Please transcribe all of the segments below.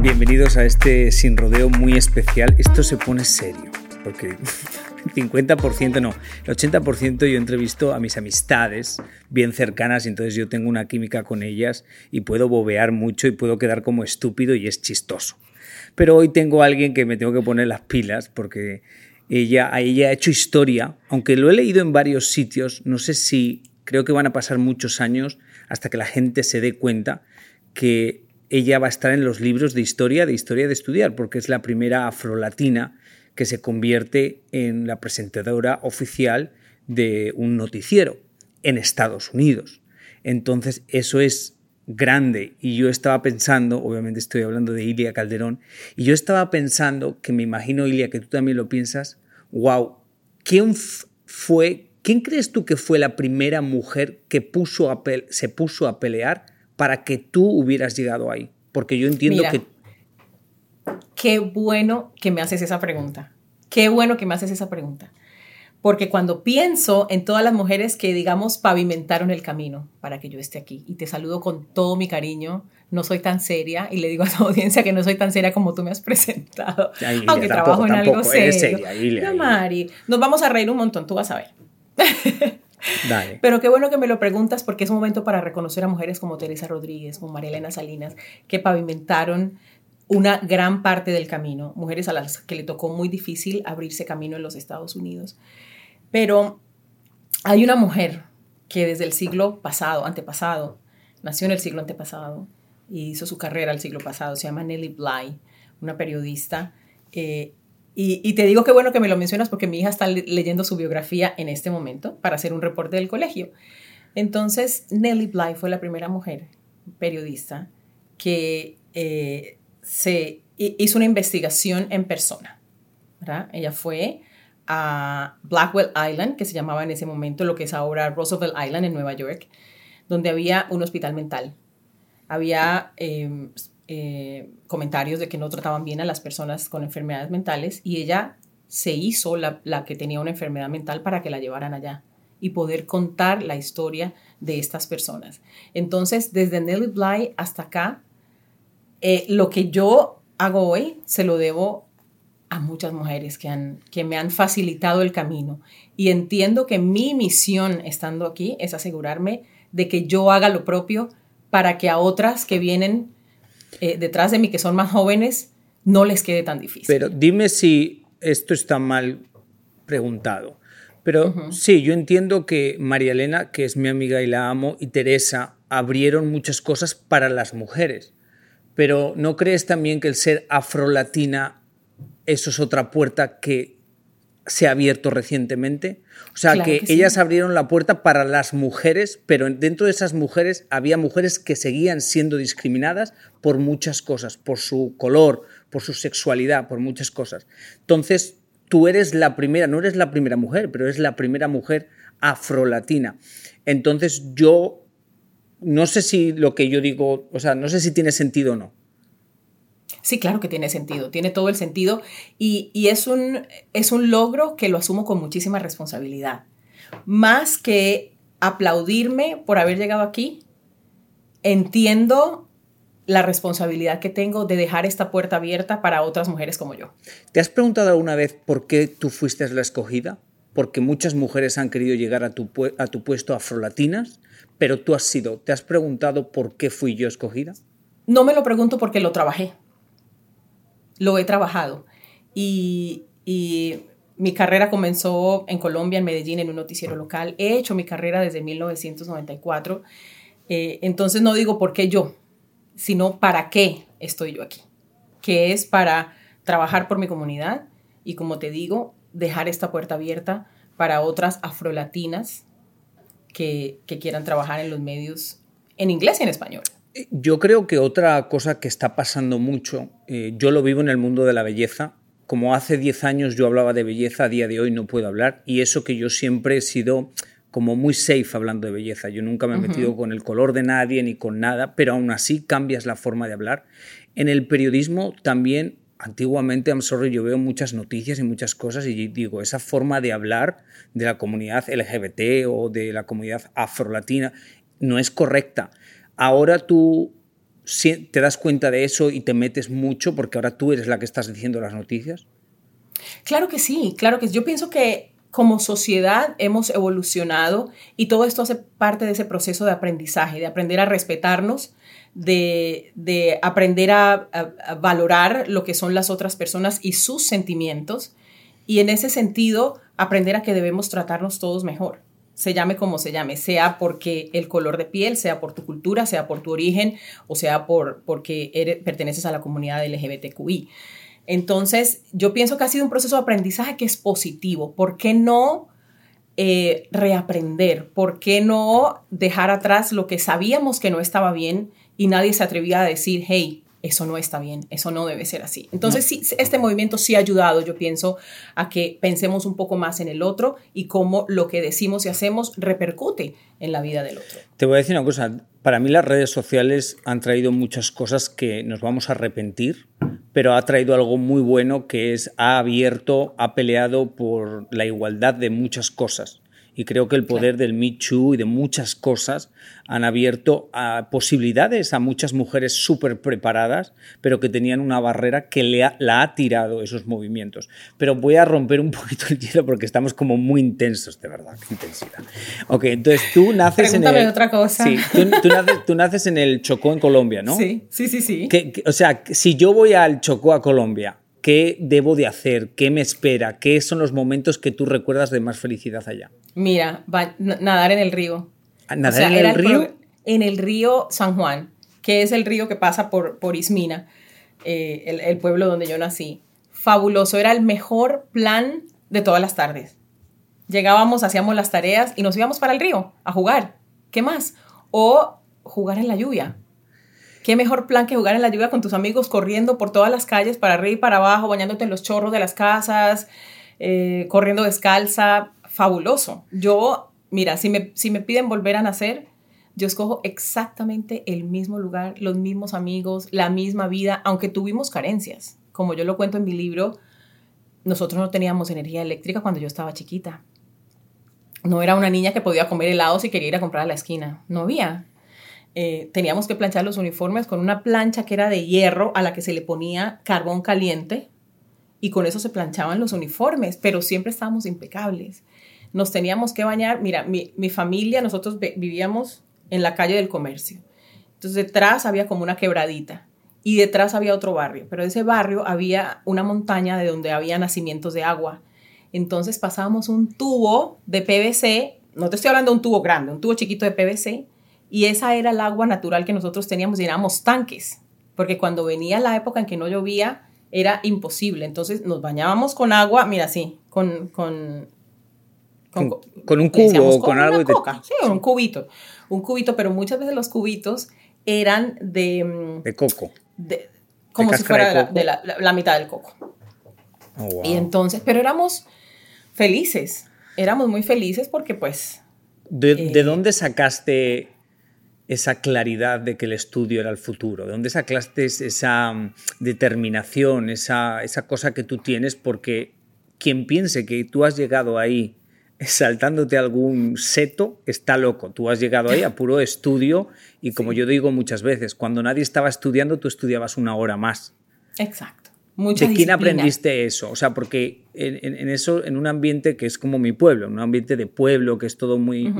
Bienvenidos a este sin rodeo muy especial. Esto se pone serio, porque el 50% no, el 80% yo entrevisto a mis amistades bien cercanas y entonces yo tengo una química con ellas y puedo bobear mucho y puedo quedar como estúpido y es chistoso. Pero hoy tengo a alguien que me tengo que poner las pilas porque ella ha hecho historia, aunque lo he leído en varios sitios, no sé si creo que van a pasar muchos años hasta que la gente se dé cuenta que ella va a estar en los libros de historia, de historia de estudiar, porque es la primera afrolatina que se convierte en la presentadora oficial de un noticiero en Estados Unidos. Entonces, eso es grande. Y yo estaba pensando, obviamente estoy hablando de Ilia Calderón, y yo estaba pensando, que me imagino, Ilia, que tú también lo piensas, wow, ¿quién fue ¿Quién crees tú que fue la primera mujer que puso se puso a pelear para que tú hubieras llegado ahí? Porque yo entiendo que... Qué bueno que me haces esa pregunta. Qué bueno que me haces esa pregunta. Porque cuando pienso en todas las mujeres que, digamos, pavimentaron el camino para que yo esté aquí, y te saludo con todo mi cariño, no soy tan seria, y le digo a tu audiencia que no soy tan seria como tú me has presentado, aunque trabajo en algo serio. Mari, nos vamos a reír un montón, tú vas a ver. Pero qué bueno que me lo preguntas porque es un momento para reconocer a mujeres como Teresa Rodríguez, como María Elena Salinas, que pavimentaron una gran parte del camino, mujeres a las que le tocó muy difícil abrirse camino en los Estados Unidos. Pero hay una mujer que desde el siglo pasado, antepasado, nació en el siglo antepasado y hizo su carrera el siglo pasado, se llama Nellie Bly, una periodista eh, y, te digo que bueno que me lo mencionas porque mi hija está leyendo su biografía en este momento para hacer un reporte del colegio. Entonces, Nellie Bly fue la primera mujer periodista que eh, se hizo una investigación en persona. Ella fue a Blackwell Island, que se llamaba en ese momento lo que es ahora Roosevelt Island en Nueva York, donde había un hospital mental. Había em, eh, comentarios de que no trataban bien a las personas con enfermedades mentales y ella se hizo la, que tenía una enfermedad mental para que la llevaran allá y poder contar la historia de estas personas. Entonces, desde Nelly Bly hasta acá, eh, lo que yo hago hoy se lo debo a muchas mujeres que, han, que me han facilitado el camino. Y entiendo que mi misión estando aquí es asegurarme de que yo haga lo propio para que a otras que vienen eh, detrás de mí que son más jóvenes no les quede tan difícil. Pero dime si esto está mal preguntado. Pero sí, yo entiendo que María Elena, que es mi amiga y la amo, y Teresa abrieron muchas cosas para las mujeres. Pero ¿no crees también que el ser afrolatina, eso es otra puerta que se ha abierto recientemente? O sea, que, ellas abrieron la puerta para las mujeres, pero dentro de esas mujeres había mujeres que seguían siendo discriminadas por muchas cosas, por su color, por su sexualidad, por muchas cosas. Entonces, tú eres la primera, no eres la primera mujer, pero eres la primera mujer afrolatina. Entonces, yo no sé si lo que yo digo, o sea, no sé si tiene sentido o no. Sí, claro que tiene sentido, tiene todo el sentido y, es, un, es un logro que lo asumo con muchísima responsabilidad. Más que aplaudirme por haber llegado aquí, entiendo la responsabilidad que tengo de dejar esta puerta abierta para otras mujeres como yo. ¿Te has preguntado alguna vez por qué tú fuiste la escogida? porque muchas mujeres han querido llegar a tu, a tu puesto afrolatinas, pero tú has sido, ¿te has preguntado por qué fui yo escogida? No me lo pregunto porque lo trabajé. Lo he trabajado. Y, y mi carrera comenzó en Colombia, en Medellín, en un noticiero local. He hecho mi carrera desde 1994. Eh, entonces no digo por qué yo, sino para qué estoy yo aquí. Que es para trabajar por mi comunidad y, como te digo, dejar esta puerta abierta para otras afrolatinas que, que quieran trabajar en los medios en inglés y en español. Yo creo que otra cosa que está pasando mucho, eh, yo lo vivo en el mundo de la belleza, como hace 10 años yo hablaba de belleza, a día de hoy no puedo hablar, y eso que yo siempre he sido como muy safe hablando de belleza. Yo nunca me he metido con el color de nadie ni con nada, pero aún así cambias la forma de hablar. En el periodismo también, antiguamente, I'm sorry, yo veo muchas noticias y muchas cosas y digo, esa forma de hablar de la comunidad LGBT o de la comunidad afrolatina no es correcta. Ahora tú te das cuenta de eso y te metes mucho porque ahora tú eres la que estás diciendo las noticias? Claro que sí, claro que sí. Yo pienso que como sociedad hemos evolucionado y todo esto hace parte de ese proceso de aprendizaje, de aprender a respetarnos, de, aprender a, valorar lo que son las otras personas y sus sentimientos y en ese sentido aprender a que debemos tratarnos todos mejor se llame como se llame, sea porque el color de piel, sea por tu cultura, sea por tu origen o sea por, porque perteneces a la comunidad LGBTQI. Entonces, yo pienso que ha sido un proceso de aprendizaje que es positivo. ¿Por qué no eh, reaprender? ¿Por qué no dejar atrás lo que sabíamos que no estaba bien y nadie se atrevía a decir, hey, eso no está bien, eso no debe ser así. Entonces, sí, este movimiento sí ha ayudado, yo pienso, a que pensemos un poco más en el otro y cómo lo que decimos y hacemos repercute en la vida del otro. Te voy a decir una cosa, para mí las redes sociales han traído muchas cosas que nos vamos a arrepentir, pero ha traído algo muy bueno que es, ha abierto, ha peleado por la igualdad de muchas cosas y creo que el poder del Me Too y de muchas cosas han abierto a posibilidades a muchas mujeres súper preparadas, pero que tenían una barrera que le la ha tirado esos movimientos. Pero voy a romper un poquito el hielo porque estamos como muy intensos, de verdad, qué intensidad. Ok, entonces tú naces en el... otra cosa. Sí, tú, naces, en el Chocó, en Colombia, ¿no? Sí, sí, sí, sí. o sea, si yo voy al Chocó, a Colombia, ¿Qué debo de hacer? ¿Qué me espera? ¿Qué son los momentos que tú recuerdas de más felicidad allá? Mira, nadar en el río. ¿Nadar en el río? en el río San Juan, que es el río que pasa por, por Ismina, eh, el, pueblo donde yo nací. Fabuloso, era el mejor plan de todas las tardes. Llegábamos, hacíamos las tareas y nos íbamos para el río a jugar. ¿Qué más? O jugar en la lluvia qué mejor plan que jugar en la lluvia con tus amigos corriendo por todas las calles para arriba y para abajo, bañándote en los chorros de las casas, eh, corriendo descalza, fabuloso. Yo, mira, si me, si me piden volver a nacer, yo escojo exactamente el mismo lugar, los mismos amigos, la misma vida, aunque tuvimos carencias. Como yo lo cuento en mi libro, nosotros no teníamos energía eléctrica cuando yo estaba chiquita. No era una niña que podía comer helado si quería ir a comprar a la esquina. No había. Eh, teníamos que planchar los uniformes con una plancha que era de hierro a la que se le ponía carbón caliente y con eso se planchaban los uniformes, pero siempre estábamos impecables. Nos teníamos que bañar, mira, mi, familia, nosotros vivíamos en la calle del comercio. Entonces detrás había como una quebradita y detrás había otro barrio, pero ese barrio había una montaña de donde había nacimientos de agua. Entonces pasábamos un tubo de PVC, no te estoy hablando de un tubo grande, un tubo chiquito de PVC, y esa era el agua natural que nosotros teníamos, llenábamos tanques, porque cuando venía la época en que no llovía era imposible. Entonces nos bañábamos con agua, mira, sí, con... con con, un cubo o con, algo de coca, sí, un cubito, un cubito, pero muchas veces los cubitos eran de de coco, de, como si fuera de, la, mitad del coco. Oh, y entonces, pero éramos felices, éramos muy felices porque pues... ¿De, ¿de eh, dónde sacaste esa claridad de que el estudio era el futuro? ¿De dónde sacaste esa mm, determinación, esa, esa cosa que tú tienes? Porque quien piense que tú has llegado ahí saltándote algún seto, está loco. Tú has llegado ahí a puro estudio y como yo digo muchas veces, cuando nadie estaba estudiando, tú estudiabas una hora más. Exacto. Mucha ¿De quién aprendiste eso? O sea, porque en, en- en eso, en un ambiente que es como mi pueblo, en un ambiente de pueblo, que es todo muy...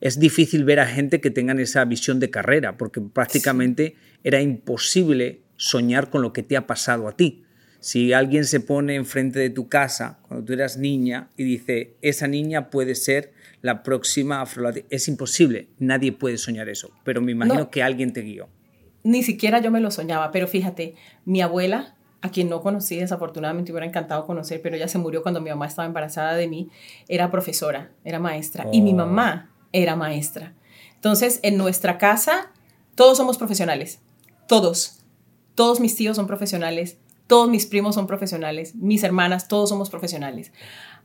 Es difícil ver a gente que tengan esa visión de carrera, porque prácticamente era imposible soñar con lo que te ha pasado a ti. Si alguien se pone enfrente de tu casa cuando tú eras niña y dice, esa niña puede ser la próxima afro es imposible, nadie puede soñar eso, pero me imagino No. que alguien te guió. Ni siquiera yo me lo soñaba, pero fíjate, mi abuela, a quien no conocí, desafortunadamente me hubiera encantado conocer, pero ella se murió cuando mi mamá estaba embarazada de mí, era profesora, era maestra, y mi Oh. mamá era maestra. Entonces, en nuestra casa, todos somos profesionales, todos. Todos mis tíos son profesionales, todos mis primos son profesionales, mis hermanas, todos somos profesionales.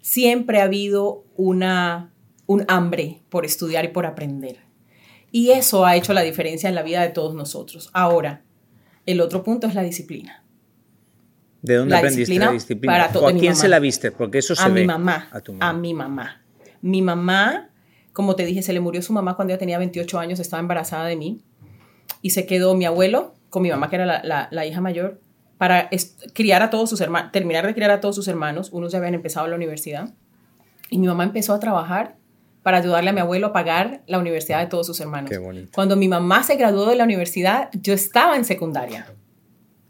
Siempre ha habido una, un hambre por estudiar y por aprender. Y eso ha hecho la diferencia en la vida de todos nosotros. Ahora, el otro punto es la disciplina. ¿De dónde La aprendiste disciplina la disciplina? para to- ¿O a quién mamá. se la viste? Porque eso se a ve. mi mamá, A tu a mamá. mi mamá. Mi mamá, como te dije, se le murió su mamá cuando ella tenía 28 años, estaba embarazada de mí. Y se quedó mi abuelo con mi mamá, que era la, la- la hija mayor, para criar a todos sus hermanos, terminar de criar a todos sus hermanos. Unos ya habían empezado la universidad. Y mi mamá empezó a trabajar para ayudarle a mi abuelo a pagar la universidad de todos sus hermanos. Qué bonito. Cuando mi mamá se graduó de la universidad, yo estaba en secundaria.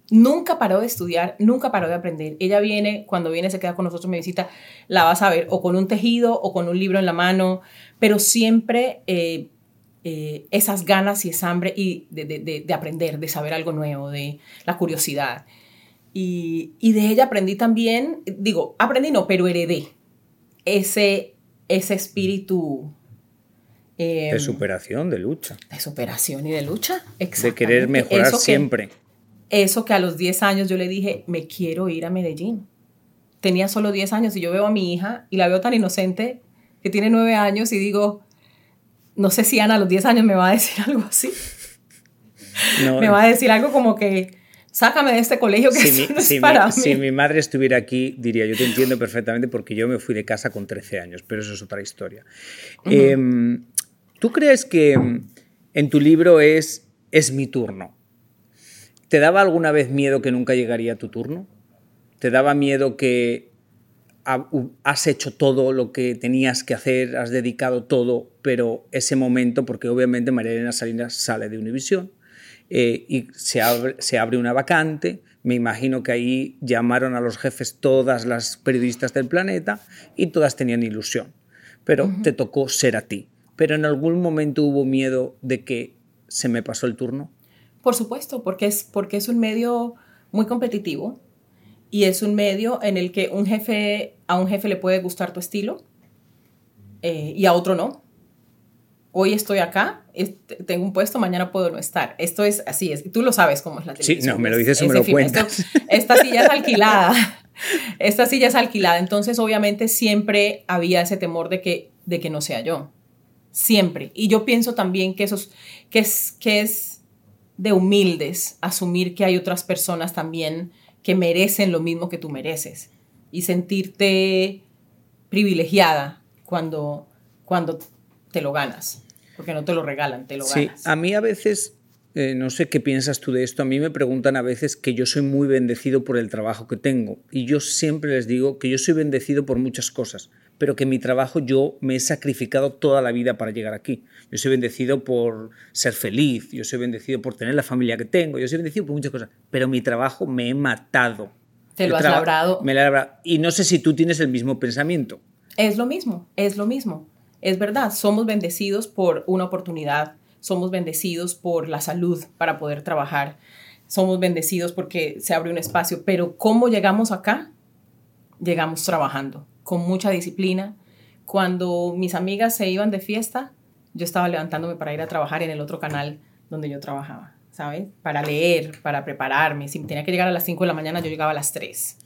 Nunca paró de estudiar, nunca paró de aprender. Ella viene, cuando viene se queda con nosotros, me visita, la vas a ver o con un tejido o con un libro en la mano, pero siempre eh, eh, esas ganas y esa hambre y de, de- de- de aprender, de saber algo nuevo, de la curiosidad. Y, y de ella aprendí también, digo, aprendí no, pero heredé ese, ese espíritu eh, De superación, de lucha. de superación y de lucha. De querer mejorar que- siempre. Eso que a los 10 años yo le dije, me quiero ir a Medellín. Tenía solo 10 años y yo veo a mi hija y la veo tan inocente que tiene 9 años y digo, no sé si Ana a los 10 años me va a decir algo así. No, Me va a decir algo como que, sácame de este colegio que si, mi, no es si mi- para mí. si mi madre estuviera aquí, diría, yo te entiendo perfectamente porque yo me fui de casa con 13 años, pero eso es otra historia. Em, ¿Tú crees que em, en tu libro es, es mi turno? ¿Te daba alguna vez miedo que nunca llegaría tu turno? ¿Te daba miedo que has hecho todo lo que tenías que hacer, has dedicado todo, pero ese momento, porque obviamente María Elena Salinas sale de Univisión eh, y se abre, se abre una vacante, me imagino que ahí llamaron a los jefes todas las periodistas del planeta y todas tenían ilusión, pero te tocó ser a ti. Pero en algún momento hubo miedo de que se me pasó el turno. Por supuesto, porque es, porque es un medio muy competitivo y es un medio en el que un jefe, a un jefe le puede gustar tu estilo eh, y a otro no. Hoy estoy acá, tengo un puesto, mañana puedo no estar. Esto es así, es, tú lo sabes cómo es la Sí, televisión. no, me lo es- dices o me lo cuentas. Esto- esta silla es alquilada. Esta silla es alquilada. Entonces, obviamente, siempre había ese temor de que, de que no sea yo. Siempre. Y yo pienso también que, eso es, que, es, que es de humildes asumir que hay otras personas también que merecen lo mismo que tú mereces y sentirte privilegiada cuando, cuando te lo ganas, porque no te lo regalan, te lo Sí, ganas. a mí a veces, eh, no sé qué piensas tú de esto, a mí me preguntan a veces que yo soy muy bendecido por el trabajo que tengo y yo siempre les digo que yo soy bendecido por muchas cosas, pero que mi trabajo yo me he sacrificado toda la vida para llegar aquí. Yo soy bendecido por ser feliz, yo soy bendecido por tener la familia que tengo, yo soy bendecido por muchas cosas, pero mi trabajo me he matado. Te lo has labrado. Me lo he labrado. Y no sé si tú tienes el mismo pensamiento. Es lo mismo, es lo mismo. Es verdad, somos bendecidos por una oportunidad, somos bendecidos por la salud para poder trabajar, somos bendecidos porque se abre un espacio, pero ¿cómo llegamos acá? Llegamos trabajando, con mucha disciplina. Cuando mis amigas se iban de fiesta, yo estaba levantándome para ir a trabajar en el otro canal donde yo trabajaba, ¿sabes? Para leer, para prepararme. Si tenía que llegar a las 5 de la mañana, yo llegaba a las 3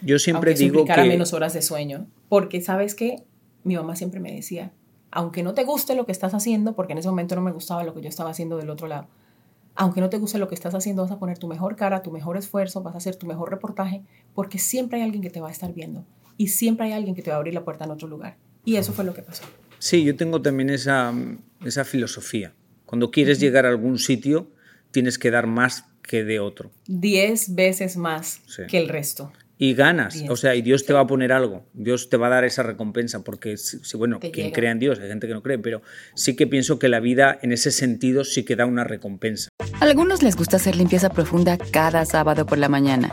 Yo siempre aunque digo que... menos horas de sueño. Porque, ¿sabes qué? Mi mamá siempre me decía, aunque no te guste lo que estás haciendo, porque en ese momento no me gustaba lo que yo estaba haciendo del otro lado, aunque no te guste lo que estás haciendo, vas a poner tu mejor cara, tu mejor esfuerzo, vas a hacer tu mejor reportaje, porque siempre hay alguien que te va a estar viendo y siempre hay alguien que te va a abrir la puerta en otro lugar. Y eso fue lo que pasó. Sí, yo tengo también esa, esa filosofía. Cuando quieres llegar a algún sitio, tienes que dar más que de otro. Diez veces más Sí. que el resto. Y ganas, Bien. o sea, y Dios te va a poner algo, Dios te va a dar esa recompensa, porque, si, si- bueno, Te quien llega. crea en Dios, hay gente que no cree, pero sí que pienso que la vida en ese sentido sí que da una recompensa. A algunos les gusta hacer limpieza profunda cada sábado por la mañana.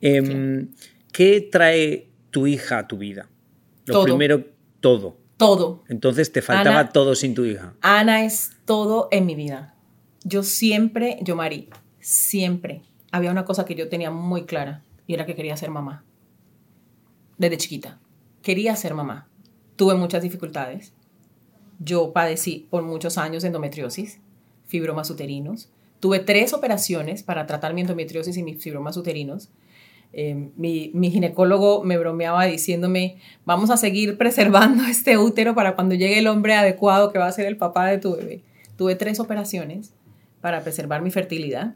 Em, ¿Qué trae tu hija a tu vida? Lo Todo. primero, todo. Todo. Entonces te faltaba Ana- todo sin tu hija. Ana es todo en mi vida. Yo siempre, yo Mari, siempre había una cosa que yo tenía muy clara y era que quería ser mamá. Desde chiquita. Quería ser mamá. Tuve muchas dificultades. Yo padecí por muchos años endometriosis, fibromas uterinos. Tuve tres operaciones para tratar mi endometriosis y mis fibromas uterinos. Eh, mi, mi ginecólogo me bromeaba diciéndome, vamos a seguir preservando este útero para cuando llegue el hombre adecuado que va a ser el papá de tu bebé. Tuve tres operaciones para preservar mi fertilidad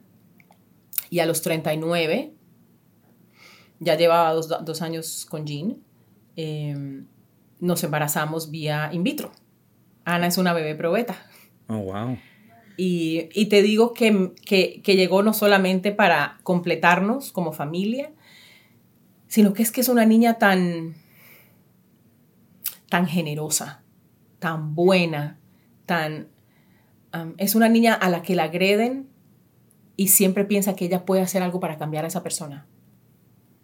y a los 39, ya llevaba dos, dos años con Jean, eh, nos embarazamos vía in vitro. Ana es una bebé probeta. Oh, wow. Y, y te digo que, que, que llegó no solamente para completarnos como familia, sino que es que es una niña tan, tan generosa, tan buena, tan... um, es una niña a la que la agreden y siempre piensa que ella puede hacer algo para cambiar a esa persona.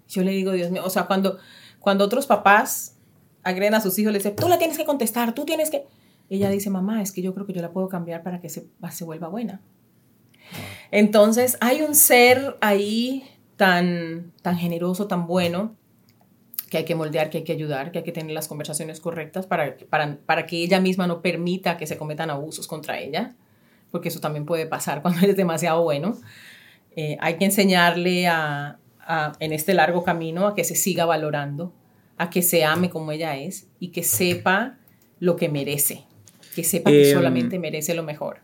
Yo le digo, Dios mío, o sea, cuando, cuando otros papás agreden a sus hijos, le dicen, tú la tienes que contestar, tú tienes que... Ella dice, mamá, es que yo creo que yo la puedo cambiar para que se, se vuelva buena. Entonces, hay un ser ahí tan, tan generoso, tan bueno, que hay que moldear, que hay que ayudar, que hay que tener las conversaciones correctas para, para, para que ella misma no permita que se cometan abusos contra ella, porque eso también puede pasar cuando eres demasiado bueno. Eh, hay que enseñarle a, a, en este largo camino a que se siga valorando, a que se ame como ella es y que sepa lo que merece, que sepa que Em, solamente merece lo mejor.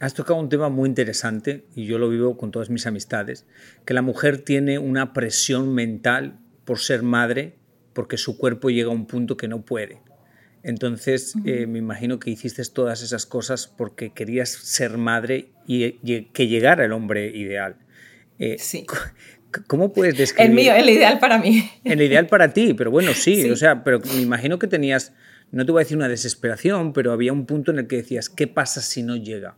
Has tocado un tema muy interesante y yo lo vivo con todas mis amistades, que la mujer tiene una presión mental por ser madre porque su cuerpo llega a un punto que no puede. Entonces, eh, me imagino que hiciste todas esas cosas porque querías ser madre y, y que llegara el hombre ideal. Eh, Sí. ¿Cómo puedes describir? El mío, el ideal para mí. El ideal para ti, pero bueno, sí, Sí. o sea, pero me imagino que tenías, no te voy a decir una desesperación, pero había un punto en el que decías, ¿qué pasa si no llega?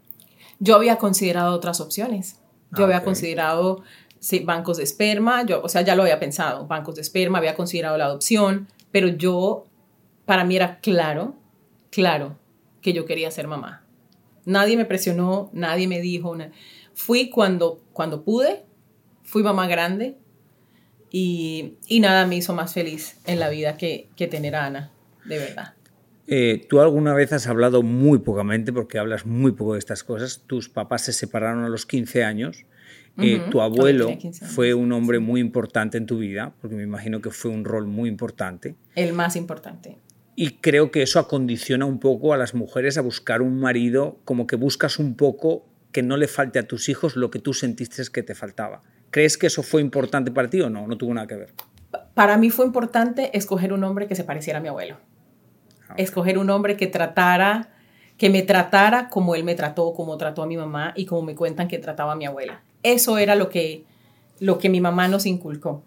Yo había considerado otras opciones. Yo Ah, había considerado sí, bancos de esperma, yo, o sea, ya lo había pensado, bancos de esperma, había considerado la adopción, pero yo, para mí era claro, claro, que yo quería ser mamá. Nadie me presionó, nadie me dijo. na- Fui cuando, cuando pude, fui mamá grande y, y nada me hizo más feliz en la vida que, que tener a Ana, de verdad. Eh, Tú alguna vez has hablado muy pocamente, porque hablas muy poco de estas cosas, tus papás se separaron a los 15 años, Eh, tu abuelo tenía 15 años, fue un hombre muy importante en tu vida, porque me imagino que fue un rol muy importante. El más importante. Y creo que eso acondiciona un poco a las mujeres a buscar un marido, como que buscas un poco que no le falte a tus hijos lo que tú sentiste que te faltaba. ¿Crees que eso fue importante para ti o no? No tuvo nada que ver. Para mí fue importante escoger un hombre que se pareciera a mi abuelo. Escoger un hombre que tratara, que me tratara como él me trató, como trató a mi mamá y como me cuentan que trataba a mi abuela. Eso era lo que, lo que mi mamá nos inculcó.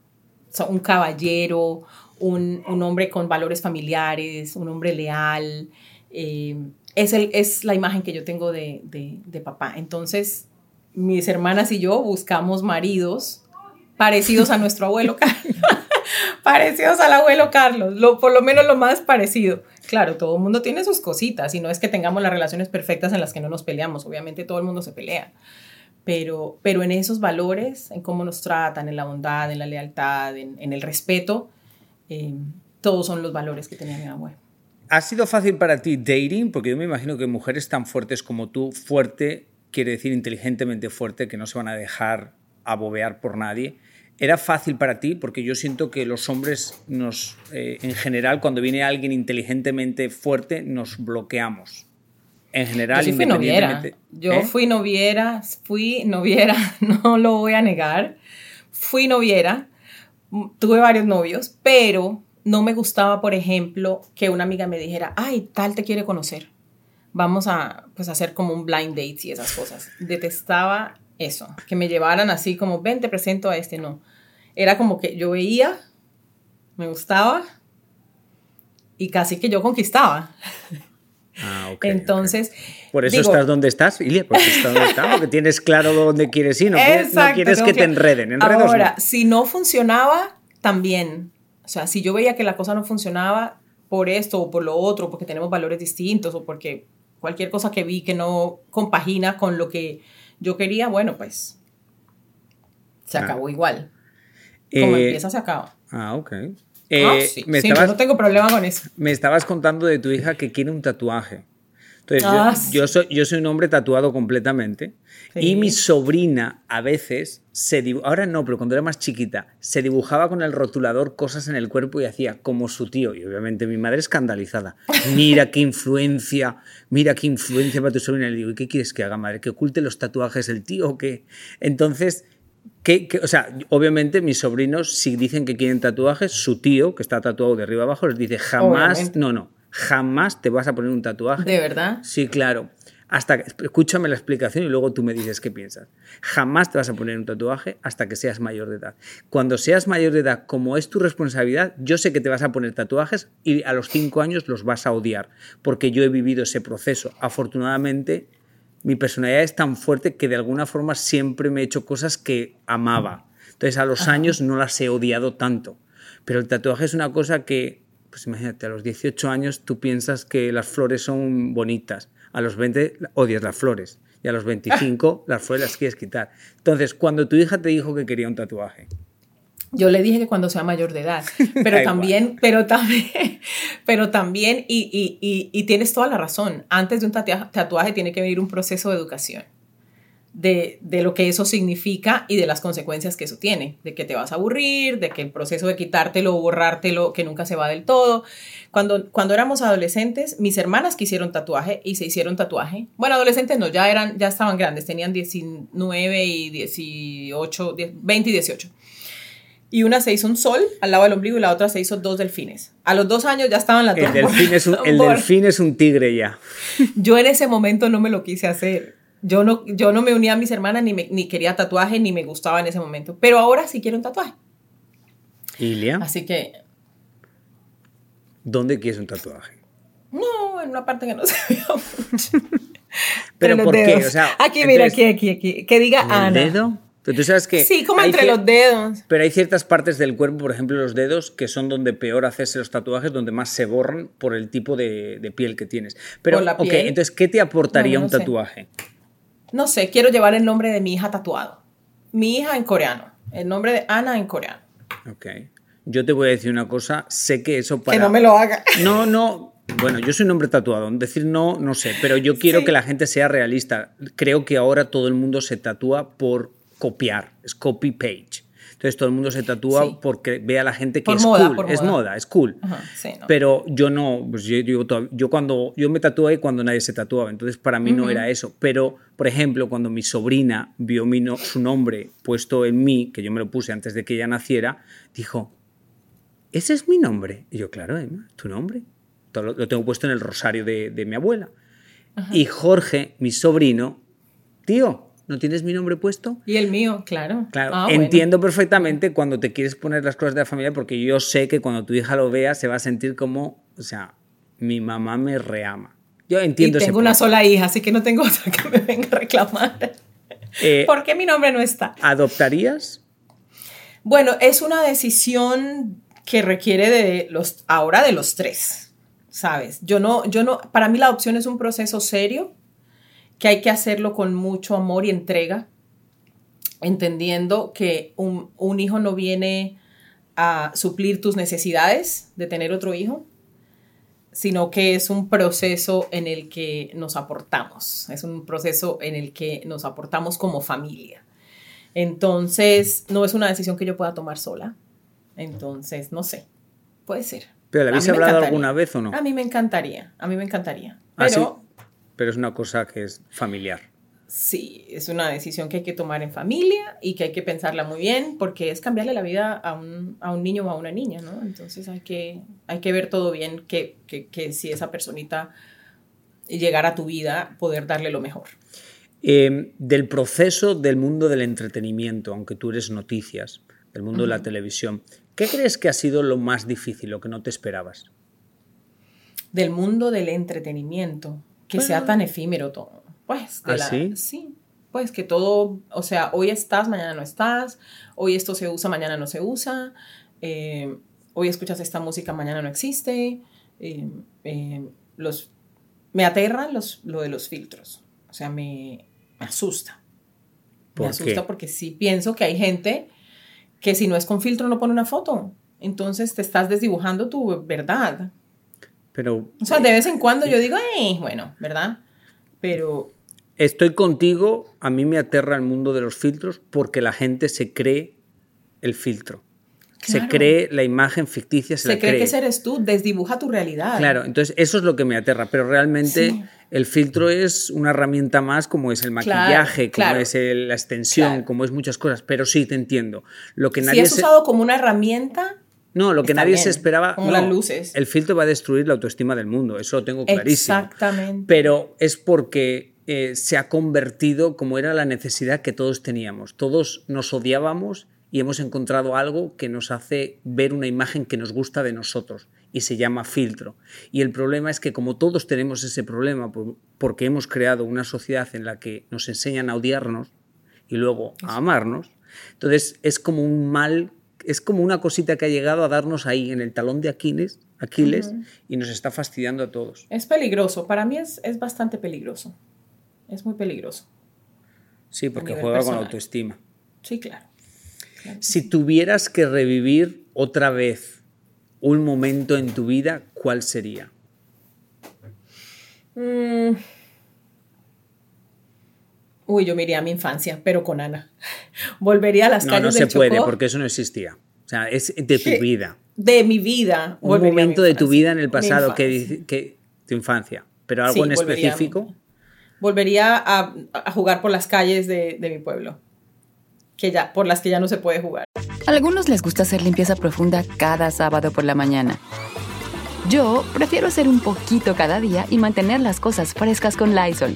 Un caballero, un, un hombre con valores familiares, un hombre leal. eh, es, el, es la imagen que yo tengo de, de, de papá. Entonces, mis hermanas y yo buscamos maridos parecidos a nuestro abuelo Carlos. parecidos al abuelo Carlos, lo, por lo menos lo más parecido. Claro, todo el mundo tiene sus cositas y no es que tengamos las relaciones perfectas en las que no nos peleamos, obviamente todo el mundo se pelea, pero, pero en esos valores, en cómo nos tratan, en la bondad, en la lealtad, en, el respeto, eh, todos son los valores que tenía mi abuelo. ¿Ha sido fácil para ti dating? Porque yo me imagino que mujeres tan fuertes como tú, fuerte quiere decir inteligentemente fuerte, que no se van a dejar abobear por nadie. ¿Era fácil para ti? Porque yo siento que los hombres nos, eh, en general, cuando viene alguien inteligentemente fuerte, nos bloqueamos. En general, yo fui noviera. Yo ¿eh? fui noviera, fui noviera, no lo voy a negar. Fui noviera, tuve varios novios, pero no me gustaba, por ejemplo, que una amiga me dijera, ay, tal te quiere conocer. Vamos a pues, hacer como un blind date y esas cosas. Detestaba eso, que me llevaran así como, ven, te presento a este, no. Era como que yo veía, me gustaba y casi que yo conquistaba. Ah, Entonces. Por eso estás donde estás, Ilia, porque estás donde estás, porque tienes claro dónde quieres ir, no quieres, que te enreden. ahora, si no funcionaba, también. O sea, si yo veía que la cosa no funcionaba por esto o por lo otro, porque tenemos valores distintos o porque cualquier cosa que vi que no compagina con lo que yo quería, bueno, pues se ah. acabó igual. Como eh, empieza, se acaba. Ah, ok. ah, eh, sí, sí no tengo problema con eso. Me estabas contando de tu hija que quiere un tatuaje. Entonces, yo, ah, soy, yo soy un hombre tatuado completamente. Y mi sobrina a veces se ahora no, pero cuando era más chiquita, se dibujaba con el rotulador cosas en el cuerpo y hacía como su tío. Y obviamente mi madre escandalizada. Mira qué influencia, mira qué influencia para tu sobrina. Y le digo, ¿y qué quieres que haga, madre? ¿Que oculte los tatuajes el tío o qué? Entonces, ¿Qué, o sea, obviamente mis sobrinos, si dicen que quieren tatuajes, su tío, que está tatuado de arriba abajo, les dice jamás, no, no, jamás te vas a poner un tatuaje. ¿De verdad? Sí, claro. Hasta escúchame la explicación y luego tú me dices qué piensas. Jamás te vas a poner un tatuaje hasta que seas mayor de edad. Cuando seas mayor de edad, como es tu responsabilidad, yo sé que te vas a poner tatuajes y a los cinco años los vas a odiar, porque yo he vivido ese proceso. Afortunadamente, mi personalidad es tan fuerte que de alguna forma siempre me he hecho cosas que amaba. Entonces a los años no las he odiado tanto. Pero el tatuaje es una cosa que, pues imagínate, a los 18 años tú piensas que las flores son bonitas. A los 20 odias las flores. Y a los 25 las flores las quieres quitar. Entonces, cuando tu hija te dijo que quería un tatuaje, yo le dije que cuando sea mayor de edad, pero también, pero también, pero también, y, y, y, tienes toda la razón, antes de un tatuaje tiene que venir un proceso de educación. De, de, lo que eso significa y de las consecuencias que eso tiene, de que te vas a aburrir, de que el proceso de quitártelo o borrártelo, que nunca se va del todo. Cuando, cuando éramos adolescentes, mis hermanas quisieron tatuaje y se hicieron tatuaje. Bueno, adolescentes no, ya, eran, ya estaban grandes, tenían 19 y 18, 20 y 18 y una se hizo un sol al lado del ombligo y la otra se hizo dos delfines. A los dos años ya estaban las el dos. Delfín es un, el delfín es un tigre ya. Yo en ese momento no me lo quise hacer. Yo no, yo no me unía a mis hermanas, ni, ni quería tatuaje, ni me gustaba en ese momento. Pero ahora sí quiero un tatuaje. ¿Ilia? Así que... ¿Dónde quieres un tatuaje? No, en una parte que no se vea mucho. ¿Pero por qué? O sea, aquí, mira, aquí, aquí, aquí. Que diga ¿el Ana. dedo? tú sabes que sí, como entre los dedos. Pero hay ciertas partes del cuerpo, por ejemplo los dedos, que son donde peor hacerse los tatuajes, donde más se borran por el tipo de, piel que tienes. Pero, la ok, entonces, ¿qué te aportaría un tatuaje? No sé, quiero llevar el nombre de mi hija tatuado. Mi hija en coreano. El nombre de Ana en coreano. Ok. Yo te voy a decir una cosa, sé que eso para... Que no me lo haga. No, no, bueno, yo soy un hombre tatuado, decir no, no sé, pero yo quiero que la gente sea realista. Creo que ahora todo el mundo se tatúa por copiar, es copy page. Entonces todo el mundo se tatúa porque ve a la gente que es cool, es moda, es cool. Pero yo no, pues yo, yo, cuando yo me tatué cuando nadie se tatuaba, entonces para mí no era eso. Pero, por ejemplo, cuando mi sobrina vio mi su nombre puesto en mí, que yo me lo puse antes de que ella naciera, dijo, ¿ese es mi nombre? Y yo, claro, Emma, tu nombre. Lo, tengo puesto en el rosario de, de mi abuela. Y Jorge, mi sobrino, tío, ¿No tienes mi nombre puesto? Y el mío, claro. Claro, ah, entiendo perfectamente cuando te quieres poner las cosas de la familia porque yo sé que cuando tu hija lo vea se va a sentir como, o sea, mi mamá me reama. Yo entiendo y tengo una sola hija, así que no tengo otra que me venga a reclamar. Eh, ¿Por qué mi nombre no está? ¿Adoptarías? Bueno, es una decisión que requiere de los, ahora de los tres, ¿sabes? Yo no, yo no, para mí la adopción es un proceso serio, que hay que hacerlo con mucho amor y entrega, entendiendo que un, un hijo no viene a suplir tus necesidades de tener otro hijo, sino que es un proceso en el que nos aportamos, es un proceso en el que nos aportamos como familia. Entonces, no es una decisión que yo pueda tomar sola. Entonces, no sé, puede ser. ¿Pero la habéis hablado alguna vez o no? A mí me encantaría, a mí me encantaría. ¿Ah, pero, pero es una cosa que es familiar. Sí, es una decisión que hay que tomar en familia y que hay que pensarla muy bien porque es cambiarle la vida a un, a un niño o a una niña, ¿no? Entonces hay que, hay que ver todo bien que, que, que si esa personita llegara a tu vida, poder darle lo mejor. Em, del proceso del mundo del entretenimiento, aunque tú eres noticias, del mundo de la televisión, ¿qué crees que ha sido lo más difícil, lo que no te esperabas? Del mundo del entretenimiento, que sea tan efímero todo. Pues, de ¿Ah, la, sí? sí, pues que todo, o sea, hoy estás, mañana no estás, hoy esto se usa, mañana no se usa, eh, hoy escuchas esta música, mañana no existe, eh, eh, los, me aterra los, lo de los filtros, o sea, me, me asusta. ¿Por me asusta qué? porque sí pienso que hay gente que si no es con filtro no pone una foto. Entonces te estás desdibujando tu verdad. Pero O sea, de vez en cuando yo digo, "Eh, bueno, ¿verdad? Pero estoy contigo, a mí me aterra el mundo de los filtros porque la gente se cree el filtro. Se cree la imagen ficticia, se, se, la cree cree. que eres tú, desdibuja tu realidad. Claro, entonces eso es lo que me aterra, pero realmente Sí. el filtro es una herramienta más como es el maquillaje, como claro. es el- la extensión, como es muchas cosas, pero sí te entiendo. Lo que Si nadie es se- usado como una herramienta, No, lo que nadie bien, se esperaba. como no, las luces. El filtro va a destruir la autoestima del mundo, eso lo tengo clarísimo. exactamente. Pero es porque eh, se ha convertido como era la necesidad que todos teníamos. Todos nos odiábamos y hemos encontrado algo que nos hace ver una imagen que nos gusta de nosotros y se llama filtro. Y el problema es que como todos tenemos ese problema por- porque hemos creado una sociedad en la que nos enseñan a odiarnos y luego a amarnos, entonces es como un mal, es como una cosita que ha llegado a darnos ahí en el talón de Aquiles, Aquiles y nos está fastidiando a todos. Es peligroso. Para mí es, es bastante peligroso. Es muy peligroso. Sí, porque juega con la autoestima. Sí, claro. Si tuvieras que revivir otra vez un momento en tu vida, ¿cuál sería? Mm. Uy, yo me iría a mi infancia, pero con Ana. Volvería a las No, calles no se del puede, Chocó porque eso no existía. O sea, es de tu vida. de mi vida. Un momento de tu vida en el pasado que, que tu infancia, pero algo Sí, en volvería a específico. Volvería a, a jugar por las calles de, de mi pueblo, que ya, por las que ya no se puede jugar. A algunos les gusta hacer limpieza profunda cada sábado por la mañana. Yo prefiero hacer un poquito cada día y mantener las cosas frescas con Lysol.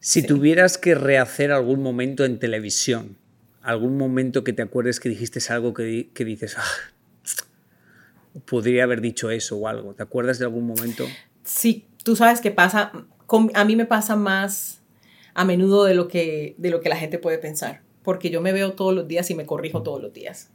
Si tuvieras que rehacer algún momento en televisión, algún momento que te acuerdes que dijiste algo que, que dices, "Ah, podría haber dicho eso o algo, ¿te acuerdas de algún momento? Sí, tú sabes que pasa, con- a mí me pasa más a menudo de lo, que, de lo que la gente puede pensar, porque yo me veo todos los días y me corrijo todos los días.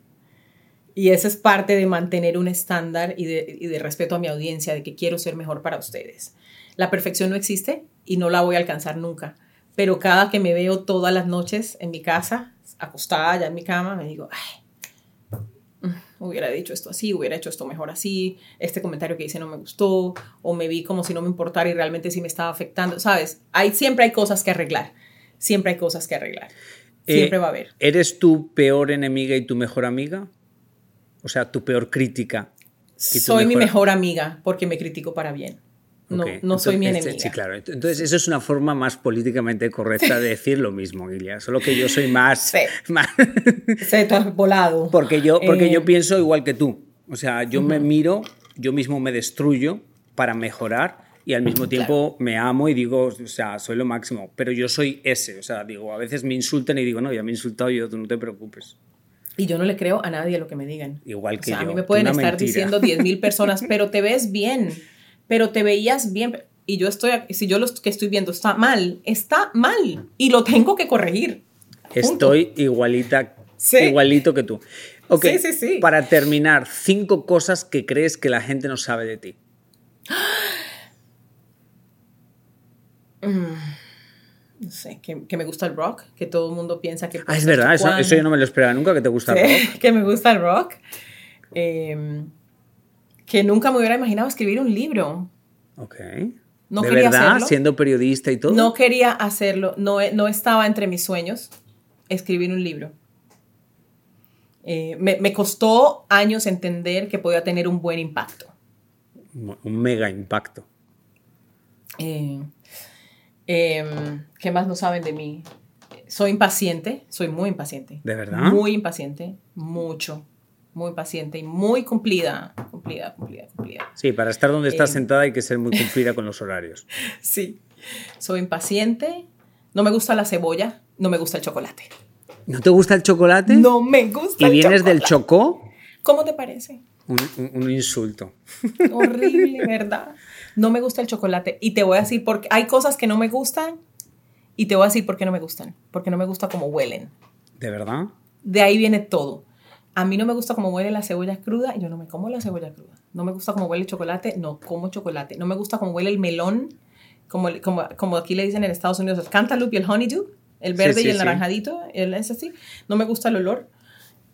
Y eso es parte de mantener un estándar y de, y de respeto a mi audiencia, de que quiero ser mejor para ustedes. La perfección no existe y no la voy a alcanzar nunca, pero cada que me veo todas las noches en mi casa, acostada ya en mi cama, me digo, ay, mm, hubiera dicho esto así, hubiera hecho esto mejor así, este comentario que hice no me gustó, o me vi como si no me importara y realmente sí me estaba afectando, ¿sabes? Hay, siempre hay cosas que arreglar, siempre hay cosas que arreglar, siempre Eh, va a haber. ¿Eres tu peor enemiga y tu mejor amiga? O sea, tu peor crítica. y tu Soy mi mejor amiga porque me critico para bien. No, no soy mi entonces, enemiga. Sí, claro. Entonces, eso es una forma más políticamente correcta de decir lo mismo, Guilia. Solo que yo soy más. Sí. más- Se te has volado. porque yo, porque Eh, yo pienso igual que tú. O sea, yo me miro, yo mismo me destruyo para mejorar y al mismo tiempo me amo y digo, o sea, soy lo máximo. Pero yo soy ese. O sea, digo, a veces me insultan y digo, no, ya me he insultado yo, tú no te preocupes. Y yo no le creo a nadie lo que me digan. Igual que o sea, yo. A mí me pueden estar mentira. diciendo 10.000 personas, pero te ves bien, pero te veías bien. Y yo estoy, aquí- si yo lo que estoy viendo está mal, está mal. Y lo tengo que corregir. Punto. Estoy igualita, Sí. igualito que tú. Ok, Sí, sí, sí. Para terminar, cinco cosas que crees que la gente no sabe de ti. No sé, que, que me gusta el rock, que todo el mundo piensa que... Ah, es verdad, eso, eso yo no me lo esperaba nunca, que te gusta el Sí, rock. que me gusta el rock. Eh, que nunca me hubiera imaginado escribir un libro. Ok. No ¿De quería verdad? hacerlo. Siendo periodista y todo. No quería hacerlo, no, no estaba entre mis sueños escribir un libro. Eh, me, me costó años entender que podía tener un buen impacto. Un mega impacto. Eh, em, ¿Qué más no saben de mí? Soy impaciente, soy muy impaciente. ¿De verdad? Muy impaciente, mucho, muy impaciente y muy cumplida, cumplida, cumplida, cumplida. Sí, para estar donde estás Eh. sentada hay que ser muy cumplida con los horarios. Sí, soy impaciente, no me gusta la cebolla, no me gusta el chocolate. ¿No te gusta el chocolate? No me gusta ¿Y el vienes del chocolate. Chocó? ¿Cómo te parece? Un, un- un insulto. Horrible, ¿verdad? No me gusta el chocolate. Y te voy a decir porque hay cosas que no me gustan y te voy a decir por qué no me gustan. Porque no me gusta cómo huelen. ¿De verdad? De ahí viene todo. A mí no me gusta cómo huele la cebolla cruda yo no me como la cebolla cruda. No me gusta cómo huele el chocolate, no como chocolate. No me gusta cómo huele el melón, como, como, como aquí le dicen en Estados Unidos, el cantaloupe y el honeydew, el verde sí, y el sí. naranjadito, el, es así. No me gusta el olor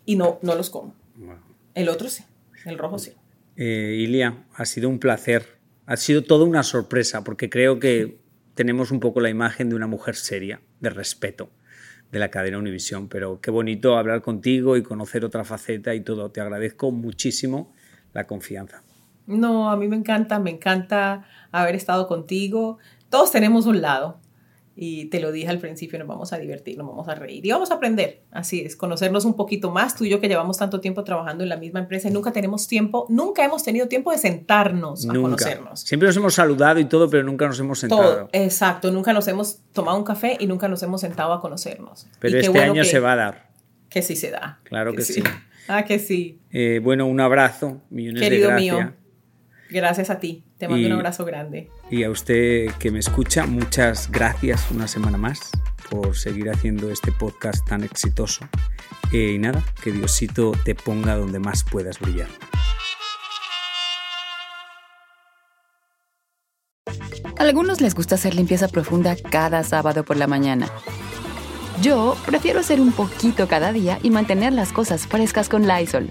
y no, no los como. El otro sí, el rojo sí. Eh, Ilia, ha sido un placer. Ha sido toda una sorpresa porque creo que tenemos un poco la imagen de una mujer seria, de respeto de la cadena Univisión, pero qué bonito hablar contigo y conocer otra faceta y todo. Te agradezco muchísimo la confianza. No, a mí me encanta, me encanta haber estado contigo. Todos tenemos un lado. Y te lo dije al principio, nos vamos a divertir, nos vamos a reír y vamos a aprender. Así es, conocernos un poquito más. Tú y yo que llevamos tanto tiempo trabajando en la misma empresa y nunca tenemos tiempo, nunca hemos tenido tiempo de sentarnos a conocernos. Siempre nos hemos saludado y todo, pero nunca nos hemos sentado. Todo, exacto, nunca nos hemos tomado un café y nunca nos hemos sentado a conocernos. Pero Y este bueno año que- se va a dar. Que sí se da. Claro que sí. Ah, que sí. Eh, bueno, un abrazo, millones Querido de gracias. mío, gracias a ti. Te mando Y- un abrazo grande. Y a usted que me escucha, muchas gracias una semana más por seguir haciendo este podcast tan exitoso. Eh, y nada, que Diosito te ponga donde más puedas brillar. A algunos les gusta hacer limpieza profunda cada sábado por la mañana. Yo prefiero hacer un poquito cada día y mantener las cosas frescas con Lysol.